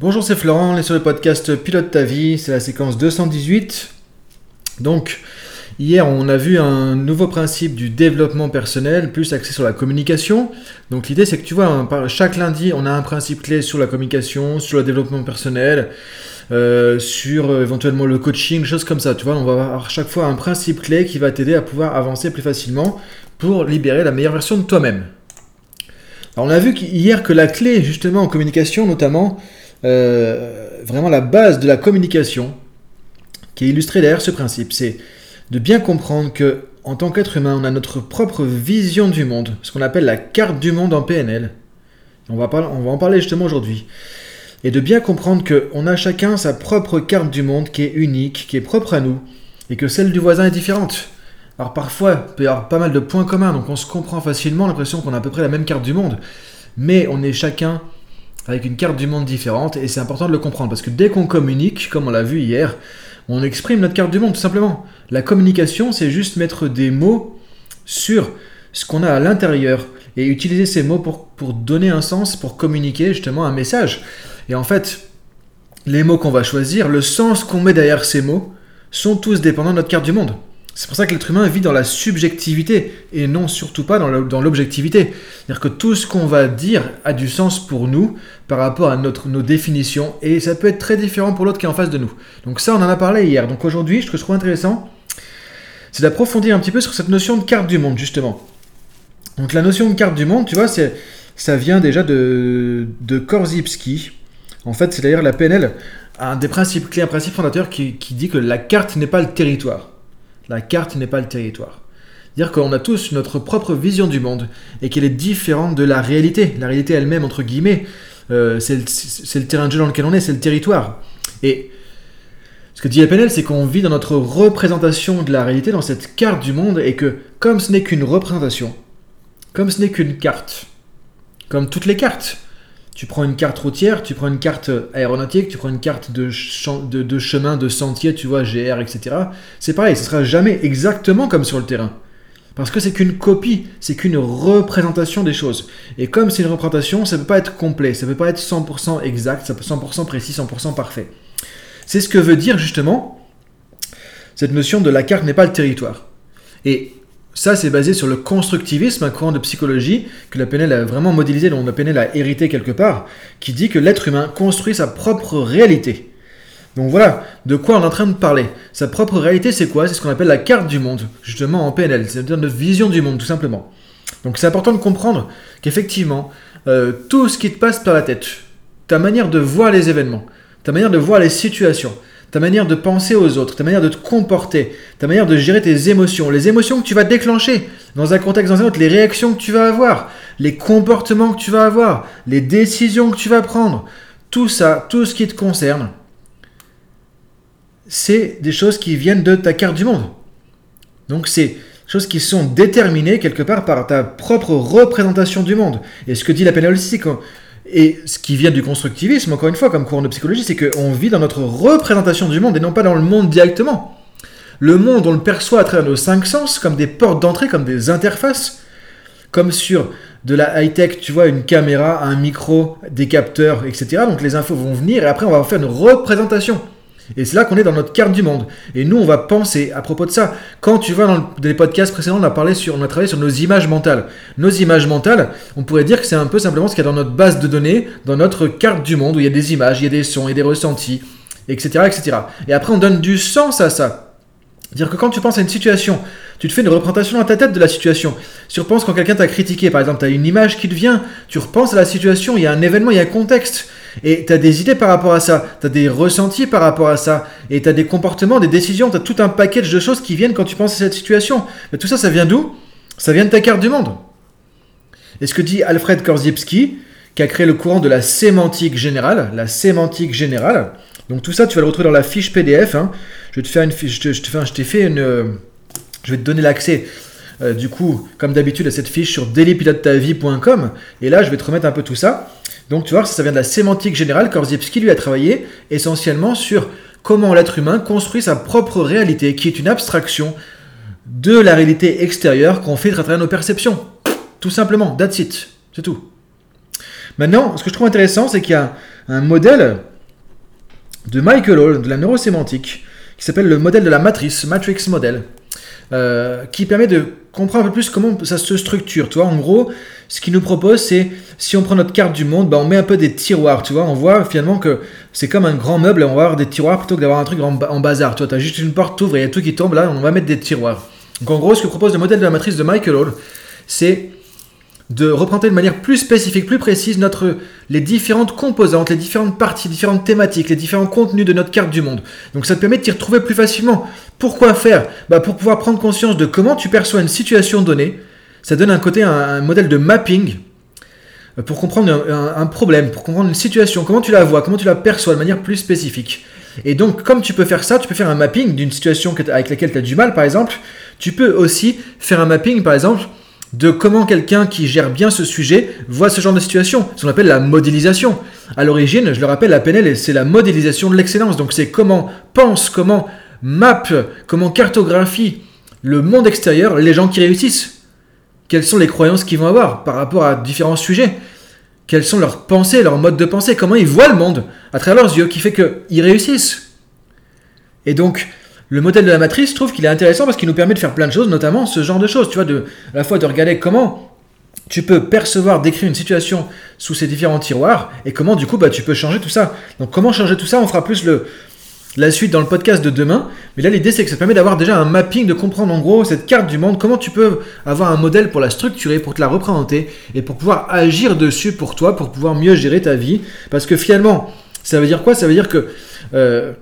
Bonjour, c'est Florent, on est sur le podcast Pilote ta vie, c'est la séquence 218. Donc, hier, on a vu un nouveau principe du développement personnel, plus axé sur la communication. Donc, l'idée, c'est que tu vois, chaque lundi, on a un principe clé sur la communication, sur le développement personnel, euh, sur euh, éventuellement le coaching, choses comme ça. Tu vois, on va avoir chaque fois un principe clé qui va t'aider à pouvoir avancer plus facilement pour libérer la meilleure version de toi-même. on a vu hier que la clé, justement, en communication, notamment, vraiment la base de la communication, qui est illustrée derrière ce principe, c'est de bien comprendre que en tant qu'être humain, on a notre propre vision du monde, ce qu'on appelle la carte du monde en PNL. On va, on va en parler justement aujourd'hui. Et de bien comprendre qu'on a chacun sa propre carte du monde qui est unique, qui est propre à nous, et que celle du voisin est différente. Alors parfois, il peut y avoir pas mal de points communs, donc on se comprend facilement, l'impression qu'on a à peu près la même carte du monde, mais on est chacun avec une carte du monde différente, et c'est important de le comprendre, parce que dès qu'on communique, comme on l'a vu hier, on exprime notre carte du monde, tout simplement. La communication, c'est juste mettre des mots sur ce qu'on a à l'intérieur, et utiliser ces mots pour, pour donner un sens, pour communiquer justement un message. Et en fait, les mots qu'on va choisir, le sens qu'on met derrière ces mots, sont tous dépendants de notre carte du monde. C'est pour ça que l'être humain vit dans la subjectivité et non surtout pas dans l'objectivité. C'est-à-dire que tout ce qu'on va dire a du sens pour nous par rapport à notre, nos définitions et ça peut être très différent pour l'autre qui est en face de nous. Donc ça, on en a parlé hier. Donc aujourd'hui, ce que je trouve intéressant, c'est d'approfondir un petit peu sur cette notion de carte du monde, justement. Donc la notion de carte du monde, tu vois, c'est, ça vient déjà de, de Korzybski. En fait, c'est d'ailleurs la PNL, un des principes clés, un principe fondateur qui, qui dit que la carte n'est pas le territoire. La carte n'est pas le territoire. Dire qu'on a tous notre propre vision du monde et qu'elle est différente de la réalité. La réalité elle-même, entre guillemets, euh, c'est le, terrain de jeu dans lequel on est, c'est le territoire. Et ce que dit PNL, c'est qu'on vit dans notre représentation de la réalité, dans cette carte du monde, et que comme ce n'est qu'une représentation, comme ce n'est qu'une carte, comme toutes les cartes, tu prends une carte routière, tu prends une carte aéronautique, tu prends une carte de, de, chemin, de sentier, tu vois, GR, etc. C'est pareil, ce sera jamais exactement comme sur le terrain. Parce que c'est qu'une copie, c'est qu'une représentation des choses. Et comme c'est une représentation, ça ne peut pas être complet, ça ne peut pas être 100% exact, ça peut 100% précis, 100% parfait. C'est ce que veut dire justement cette notion de la carte n'est pas le territoire. Et ça, c'est basé sur le constructivisme, un courant de psychologie que la PNL a vraiment modélisé, dont la PNL a hérité quelque part, qui dit que l'être humain construit sa propre réalité. Donc voilà, de quoi on est en train de parler. Sa propre réalité, c'est quoi? C'est ce qu'on appelle la carte du monde, justement en PNL. C'est notre vision du monde, tout simplement. Donc c'est important de comprendre qu'effectivement, euh, tout ce qui te passe par la tête, ta manière de voir les événements, ta manière de voir les situations, ta manière de penser aux autres, ta manière de te comporter, ta manière de gérer tes émotions, les émotions que tu vas déclencher dans un contexte dans un autre, les réactions que tu vas avoir, les comportements que tu vas avoir, les décisions que tu vas prendre, tout ça, tout ce qui te concerne, c'est des choses qui viennent de ta carte du monde. Donc c'est des choses qui sont déterminées quelque part par ta propre représentation du monde. Et ce que dit la pénale et ce qui vient du constructivisme, encore une fois, comme courant de psychologie, c'est qu'on vit dans notre représentation du monde et non pas dans le monde directement. Le monde, on le perçoit à travers nos cinq sens, comme des portes d'entrée, comme des interfaces, comme sur de la high-tech, tu vois, une caméra, un micro, des capteurs, etc. Donc les infos vont venir et après on va faire une représentation. Et c'est là qu'on est dans notre carte du monde. Et nous, on va penser à propos de ça. Quand tu vas dans les podcasts précédents, on a parlé sur, on a travaillé sur nos images mentales. Nos images mentales, on pourrait dire que c'est un peu simplement ce qu'il y a dans notre base de données, dans notre carte du monde, où il y a des images, il y a des sons, il y a des ressentis, etc., etc. Et après, on donne du sens à ça. Dire que quand tu penses à une situation, tu te fais une représentation dans ta tête de la situation. Tu repenses quand quelqu'un t'a critiqué, par exemple, tu as une image qui te vient, tu repenses à la situation, il y a un événement, il y a un contexte. Et tu as des idées par rapport à ça, tu as des ressentis par rapport à ça, et tu as des comportements, des décisions, tu as tout un package de choses qui viennent quand tu penses à cette situation. Mais tout ça, ça vient d'où? Ça vient de ta carte du monde. Et ce que dit Alfred Korzybski, qui a créé le courant de la sémantique générale, la sémantique générale. Donc tout ça, tu vas le retrouver dans la fiche PDF. Hein. Je vais te faire une fiche, je te, je t'ai fait une, je vais te donner l'accès. Euh, du coup, comme d'habitude, à cette fiche sur dailypilotetavie.com. Et là, je vais te remettre un peu tout ça. Donc tu vois, ça vient de la sémantique générale. Korzybski lui a travaillé essentiellement sur comment l'être humain construit sa propre réalité, qui est une abstraction de la réalité extérieure qu'on fait à travers nos perceptions. Tout simplement, that's it, c'est tout. Maintenant, ce que je trouve intéressant, c'est qu'il y a un modèle de Michael Hall, de la neurosémantique, qui s'appelle le modèle de la matrice, Matrix Model, euh, qui permet de comprendre un peu plus comment ça se structure. Tu vois, en gros, ce qu'il nous propose, c'est si on prend notre carte du monde, bah, on met un peu des tiroirs. Tu vois, on voit finalement que c'est comme un grand meuble et on va avoir des tiroirs plutôt que d'avoir un truc en, bazar. Tu vois, as juste une porte, ouvre et il y a tout qui tombe. Là, on va mettre des tiroirs. Donc en gros, ce que propose le modèle de la matrice de Michael Hall, c'est de représenter de manière plus spécifique, plus précise notre, les différentes composantes, les différentes parties, différentes thématiques, les différents contenus de notre carte du monde. Donc ça te permet de t'y retrouver plus facilement. Pourquoi faire? Bah Pour pouvoir prendre conscience de comment tu perçois une situation donnée. Ça donne un côté, un, modèle de mapping euh, pour comprendre un, problème, pour comprendre une situation, comment tu la vois, comment tu la perçois de manière plus spécifique? Et donc, comme tu peux faire ça, tu peux faire un mapping d'une situation avec laquelle tu as du mal, par exemple. Tu peux aussi faire un mapping, par exemple, de comment quelqu'un qui gère bien ce sujet voit ce genre de situation, ce qu'on appelle la modélisation. À l'origine, je le rappelle, la PNL, c'est la modélisation de l'excellence. Donc c'est comment pense, comment map, comment cartographie le monde extérieur les gens qui réussissent. Quelles sont les croyances qu'ils vont avoir par rapport à différents sujets? Quelles sont leurs pensées, leurs modes de pensée? Comment ils voient le monde à travers leurs yeux qui fait qu'ils réussissent? Et donc, le modèle de la matrice, je trouve qu'il est intéressant parce qu'il nous permet de faire plein de choses, notamment ce genre de choses, tu vois, de, à la fois de regarder comment tu peux percevoir, décrire une situation sous ces différents tiroirs et comment du coup bah, tu peux changer tout ça. Donc comment changer tout ça, on fera plus la suite dans le podcast de demain. Mais là l'idée c'est que ça permet d'avoir déjà un mapping, de comprendre en gros cette carte du monde, comment tu peux avoir un modèle pour la structurer, pour te la représenter et pour pouvoir agir dessus pour toi, pour pouvoir mieux gérer ta vie. Parce que finalement, ça veut dire quoi? Ça veut dire que... Euh,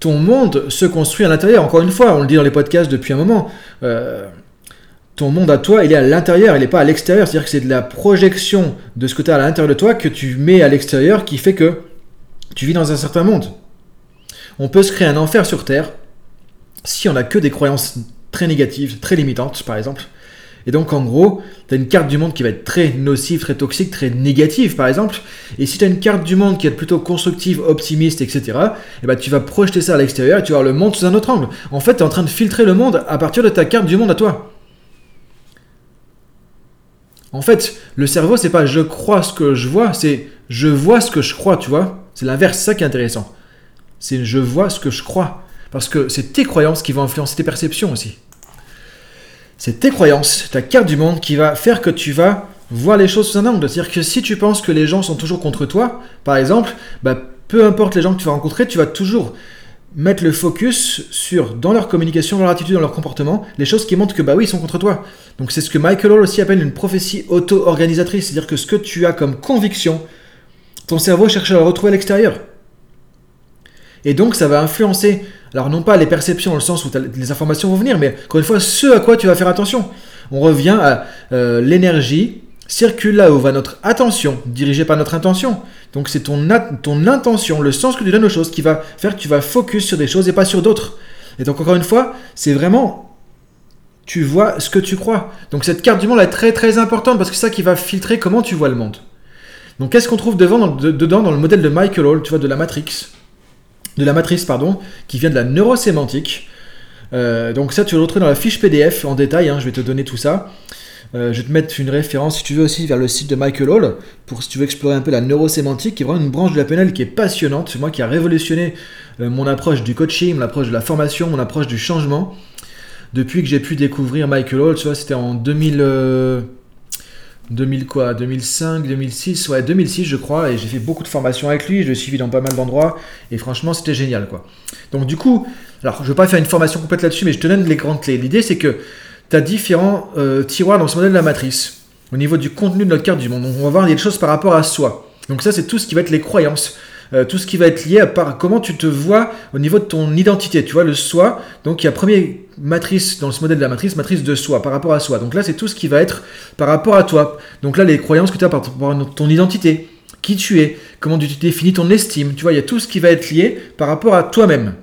ton monde se construit à l'intérieur. Encore une fois, on le dit dans les podcasts depuis un moment. Euh, ton monde à toi, il est à l'intérieur, il n'est pas à l'extérieur. C'est-à-dire que c'est de la projection de ce que tu as à l'intérieur de toi que tu mets à l'extérieur qui fait que tu vis dans un certain monde. On peut se créer un enfer sur Terre si on n'a que des croyances très négatives, très limitantes, par exemple. Et donc, en gros, tu as une carte du monde qui va être très nocive, très toxique, très négative, par exemple. Et si tu as une carte du monde qui est plutôt constructive, optimiste, etc., et ben, tu vas projeter ça à l'extérieur et tu vas voir le monde sous un autre angle. En fait, tu es en train de filtrer le monde à partir de ta carte du monde à toi. En fait, le cerveau, c'est pas je crois ce que je vois, c'est je vois ce que je crois, tu vois. C'est l'inverse, ça qui est intéressant. C'est je vois ce que je crois. Parce que c'est tes croyances qui vont influencer tes perceptions aussi c'est tes croyances, ta carte du monde qui va faire que tu vas voir les choses sous un angle. C'est-à-dire que si tu penses que les gens sont toujours contre toi, par exemple, bah, peu importe les gens que tu vas rencontrer, tu vas toujours mettre le focus sur, dans leur communication, dans leur attitude, dans leur comportement, les choses qui montrent que bah oui, ils sont contre toi. Donc c'est ce que Michael Hall aussi appelle une prophétie auto-organisatrice, c'est-à-dire que ce que tu as comme conviction, ton cerveau cherche à le retrouver à l'extérieur. Et donc ça va influencer alors non pas les perceptions dans le sens où les informations vont venir, mais encore une fois, ce à quoi tu vas faire attention. On revient à euh, l'énergie circule là où va notre attention, dirigée par notre intention. Donc c'est ton, ton intention, le sens que tu donnes aux choses qui va faire que tu vas focus sur des choses et pas sur d'autres. Et donc encore une fois, c'est vraiment tu vois ce que tu crois. Donc cette carte du monde est très très importante parce que c'est ça qui va filtrer comment tu vois le monde. Donc qu'est-ce qu'on trouve devant, dedans dans le modèle de Michael Hall, tu vois, de la Matrix? De la matrice, pardon, qui vient de la neurosémantique. Euh, donc ça, tu le retrouves dans la fiche PDF en détail, hein, je vais te donner tout ça. Euh, je vais te mettre une référence, si tu veux, aussi vers le site de Michael Hall, pour si tu veux explorer un peu la neurosémantique, qui est vraiment une branche de la PNL qui est passionnante. C'est moi qui a révolutionné euh, mon approche du coaching, mon approche de la formation, mon approche du changement. Depuis que j'ai pu découvrir Michael Hall, tu vois, c'était en 2000... 2000 quoi 2005, 2006, ouais 2006 je crois, et j'ai fait beaucoup de formations avec lui, je l'ai suivi dans pas mal d'endroits, et franchement c'était génial quoi. Donc du coup, alors je vais pas faire une formation complète là-dessus, mais je te donne les grandes clés. L'idée c'est que tu as différents euh, tiroirs dans ce modèle de la matrice, au niveau du contenu de notre carte du monde. Donc on va voir des choses par rapport à soi. Donc ça c'est tout ce qui va être les croyances. Euh, tout ce qui va être lié à comment tu te vois au niveau de ton identité. Tu vois, le soi. Donc, il y a première matrice dans ce modèle de la matrice, matrice de soi, par rapport à soi. Donc là, c'est tout ce qui va être par rapport à toi. Donc là, les croyances que tu as par rapport à ton identité, qui tu es, comment tu définis ton estime. Tu vois, il y a tout ce qui va être lié par rapport à toi-même.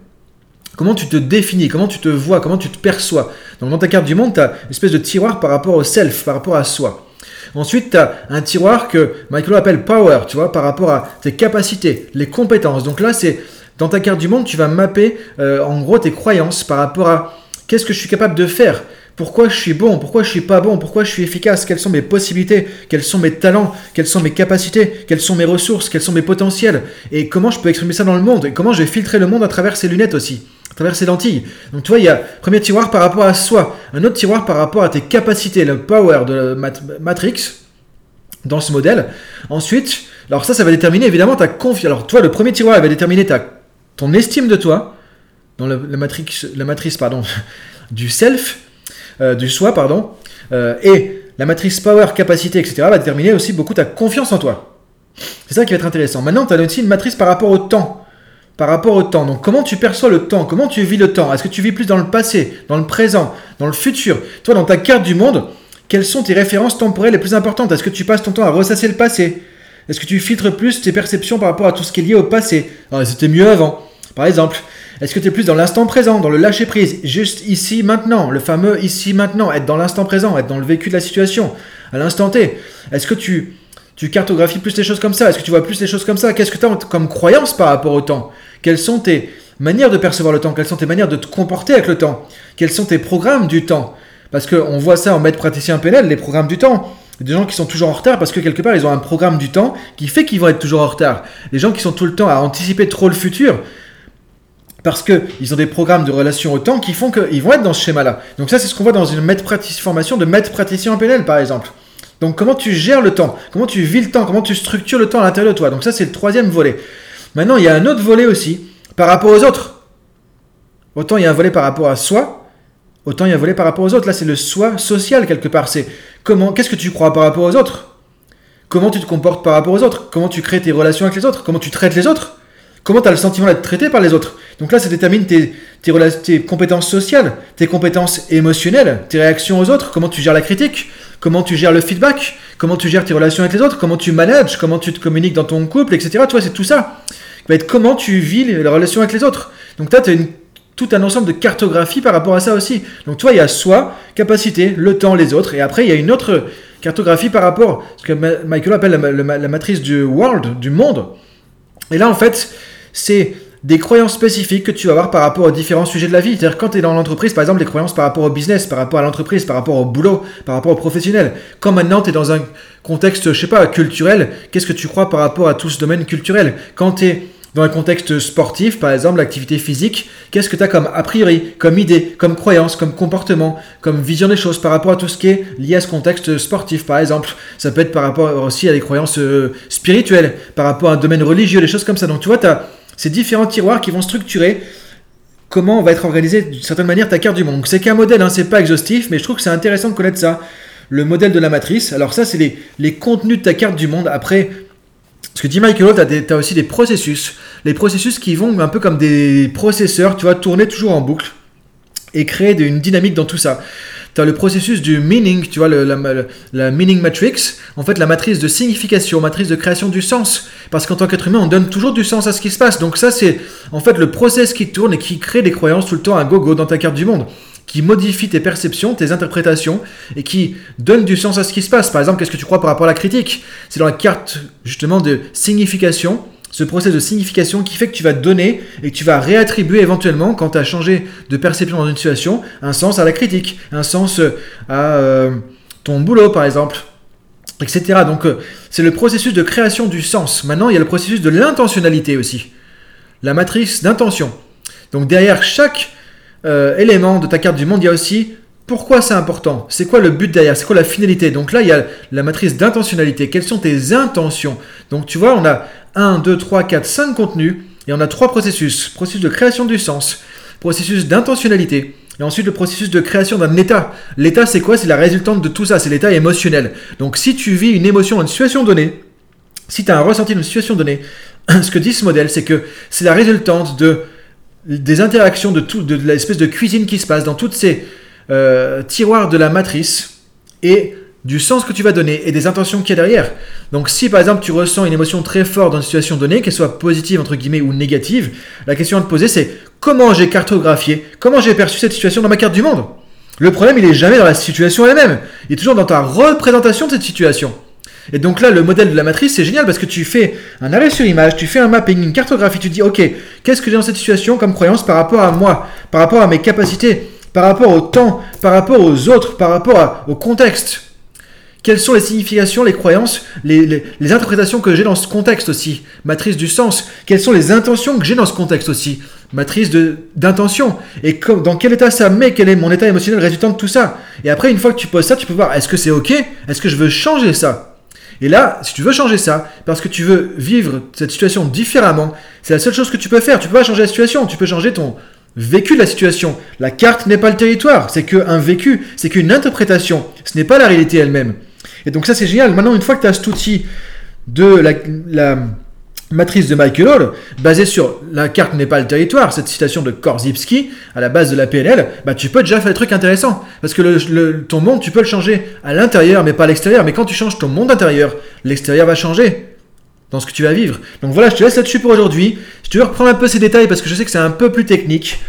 Comment tu te définis, comment tu te vois, comment tu te perçois. Donc dans ta carte du monde, tu as une espèce de tiroir par rapport au self, par rapport à soi. Ensuite, tu as un tiroir que Michael appelle power, tu vois, par rapport à tes capacités, les compétences. Donc là, c'est dans ta carte du monde, tu vas mapper euh, en gros tes croyances par rapport à qu'est-ce que je suis capable de faire pourquoi je suis bon, pourquoi je suis pas bon, pourquoi je suis efficace, quelles sont mes possibilités, quels sont mes talents, quelles sont mes capacités, quelles sont mes ressources, quels sont mes potentiels, et comment je peux exprimer ça dans le monde, et comment je vais filtrer le monde à travers ces lunettes aussi, travers ces lentilles. Donc tu vois, il y a premier tiroir par rapport à soi, un autre tiroir par rapport à tes capacités, le power de Matrix dans ce modèle. Ensuite, alors ça, ça va déterminer évidemment ta confiance. Alors toi, le premier tiroir, il va déterminer ta, ton estime de toi, dans la, matrix, la matrice pardon, du self, euh, du soi, pardon, euh, et la matrice power, capacité, etc., va déterminer aussi beaucoup ta confiance en toi. C'est ça qui va être intéressant. Maintenant, tu as aussi une matrice par rapport au temps. Par rapport au temps. Donc, comment tu perçois le temps? Comment tu vis le temps? Est-ce que tu vis plus dans le passé, dans le présent, dans le futur? Toi, dans ta carte du monde, quelles sont tes références temporelles les plus importantes? Est-ce que tu passes ton temps à ressasser le passé? Est-ce que tu filtres plus tes perceptions par rapport à tout ce qui est lié au passé? Ah, C'était mieux avant, par exemple. Est-ce que tu es plus dans l'instant présent, dans le lâcher prise, juste ici, maintenant, le fameux ici, maintenant, être dans l'instant présent, être dans le vécu de la situation, à l'instant T. Est-ce que tu, tu cartographies plus les choses comme ça. Est-ce que tu vois plus les choses comme ça? Qu'est-ce que tu as comme croyance par rapport au temps? Quelles sont tes manières de percevoir le temps? Quelles sont tes manières de te comporter avec le temps? Quels sont tes programmes du temps? Parce qu'on voit ça en maître praticien PNL, les programmes du temps. Des gens qui sont toujours en retard parce que quelque part ils ont un programme du temps qui fait qu'ils vont être toujours en retard. Les gens qui sont tout le temps à anticiper trop le futur, parce qu'ils ont des programmes de relation au temps qui font qu'ils vont être dans ce schéma-là. Donc ça, c'est ce qu'on voit dans une maître formation de maître praticien en PNL, par exemple. Donc comment tu gères le temps? Comment tu vis le temps? Comment tu structures le temps à l'intérieur de toi? Donc ça, c'est le troisième volet. Maintenant, il y a un autre volet aussi par rapport aux autres. Autant il y a un volet par rapport à soi, autant il y a un volet par rapport aux autres. Là, c'est le soi social quelque part. C'est comment, qu'est-ce que tu crois par rapport aux autres? Comment tu te comportes par rapport aux autres? Comment tu crées tes relations avec les autres? Comment tu traites les autres? Comment tu as le sentiment d'être traité par les autres? Donc là, ça détermine tes, tes, compétences sociales, tes compétences émotionnelles, tes réactions aux autres, comment tu gères la critique, comment tu gères le feedback, comment tu gères tes relations avec les autres, comment tu manages, comment tu te communiques dans ton couple, etc. Toi, c'est tout ça. va être comment tu vis les, relations avec les autres. Donc là, tu as tout un ensemble de cartographie par rapport à ça aussi. Donc toi, il y a soi, capacité, le temps, les autres, et après, il y a une autre cartographie par rapport, ce que Michael appelle la matrice du world, du monde. Et là, en fait, c'est des croyances spécifiques que tu vas avoir par rapport aux différents sujets de la vie. C'est-à-dire quand tu es dans l'entreprise, par exemple, des croyances par rapport au business, par rapport à l'entreprise, par rapport au boulot, par rapport au professionnel. Quand maintenant tu es dans un contexte, je sais pas, culturel, qu'est-ce que tu crois par rapport à tout ce domaine culturel? Quand tu es dans un contexte sportif, par exemple, l'activité physique, qu'est-ce que tu as comme a priori, comme idée, comme croyance, comme comportement, comme vision des choses par rapport à tout ce qui est lié à ce contexte sportif, par exemple? Ça peut être par rapport aussi à des croyances euh, spirituelles, par rapport à un domaine religieux, des choses comme ça. Donc tu vois, tu as ces différents tiroirs qui vont structurer comment va être organisé d'une certaine manière ta carte du monde. C'est qu'un modèle, hein, c'est pas exhaustif, mais je trouve que c'est intéressant de connaître ça. Le modèle de la matrice. Alors ça, c'est les, les, contenus de ta carte du monde. Après, ce que dit Michael, tu as, aussi des processus. Les processus qui vont un peu comme des processeurs, tu vois, tourner toujours en boucle et créer une dynamique dans tout ça tu as le processus du meaning, tu vois, le, la, meaning matrix, en fait la matrice de signification, matrice de création du sens. Parce qu'en tant qu'être humain, on donne toujours du sens à ce qui se passe. Donc ça, c'est en fait le process qui tourne et qui crée des croyances tout le temps à gogo dans ta carte du monde qui modifie tes perceptions, tes interprétations, et qui donne du sens à ce qui se passe. Par exemple, qu'est-ce que tu crois par rapport à la critique? C'est dans la carte justement de signification ce process de signification qui fait que tu vas donner et que tu vas réattribuer éventuellement, quand tu as changé de perception dans une situation, un sens à la critique, un sens euh, à euh, ton boulot par exemple, etc. Donc euh, c'est le processus de création du sens. Maintenant, il y a le processus de l'intentionnalité aussi. La matrice d'intention. Donc derrière chaque élément de ta carte du monde, il y a aussi pourquoi c'est important C'est quoi le but derrière? C'est quoi la finalité? Donc là, il y a la matrice d'intentionnalité. Quelles sont tes intentions? Donc tu vois, on a 1, 2, 3, 4, 5 contenus, et on a trois processus. Processus de création du sens, processus d'intentionnalité, et ensuite le processus de création d'un état. L'état, c'est quoi? C'est la résultante de tout ça, c'est l'état émotionnel. Donc si tu vis une émotion une situation donnée, si tu as un ressenti dans une situation donnée, ce que dit ce modèle, c'est que c'est la résultante de, des interactions, de, de, l'espèce de cuisine qui se passe dans toutes ces euh, tiroirs de la matrice, et du sens que tu vas donner et des intentions qu'il y a derrière. Donc si par exemple tu ressens une émotion très forte dans une situation donnée, qu'elle soit positive entre guillemets ou négative, la question à te poser c'est comment j'ai cartographié, comment j'ai perçu cette situation dans ma carte du monde? Le problème il est jamais dans la situation elle-même, il est toujours dans ta représentation de cette situation. Et donc là, le modèle de la matrice, c'est génial parce que tu fais un arrêt sur image, tu fais un mapping, une cartographie, tu dis, ok, qu'est-ce que j'ai dans cette situation comme croyance par rapport à moi, par rapport à mes capacités, par rapport au temps, par rapport aux autres, par rapport au contexte? Quelles sont les significations, les croyances, les, interprétations que j'ai dans ce contexte aussi? Matrice du sens. Quelles sont les intentions que j'ai dans ce contexte aussi? Matrice d'intention. Et dans quel état ça met? Quel est mon état émotionnel résultant de tout ça? Et après, une fois que tu poses ça, tu peux voir est-ce que c'est OK? Est-ce que je veux changer ça? Et là, si tu veux changer ça, parce que tu veux vivre cette situation différemment, c'est la seule chose que tu peux faire. Tu peux pas changer la situation, tu peux changer ton vécu de la situation. La carte n'est pas le territoire, c'est qu'un vécu, c'est qu'une interprétation. Ce n'est pas la réalité elle-même. Et donc ça c'est génial. Maintenant, une fois que tu as cet outil de la, matrice de Michael Hall, basée sur la carte n'est pas le territoire, cette citation de Korzybski, à la base de la PNL, bah, tu peux déjà faire des trucs intéressants. Parce que ton monde, tu peux le changer à l'intérieur, mais pas à l'extérieur. Mais quand tu changes ton monde intérieur, l'extérieur va changer dans ce que tu vas vivre. Donc voilà, je te laisse là-dessus pour aujourd'hui. Si tu veux reprendre un peu ces détails, parce que je sais que c'est un peu plus technique,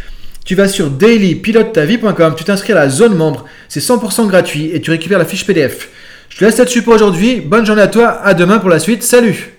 tu vas sur dailypilotetavie.com, tu t'inscris à la zone membre, c'est 100% gratuit et tu récupères la fiche PDF. Je te laisse là-dessus pour aujourd'hui. Bonne journée à toi. À demain pour la suite. Salut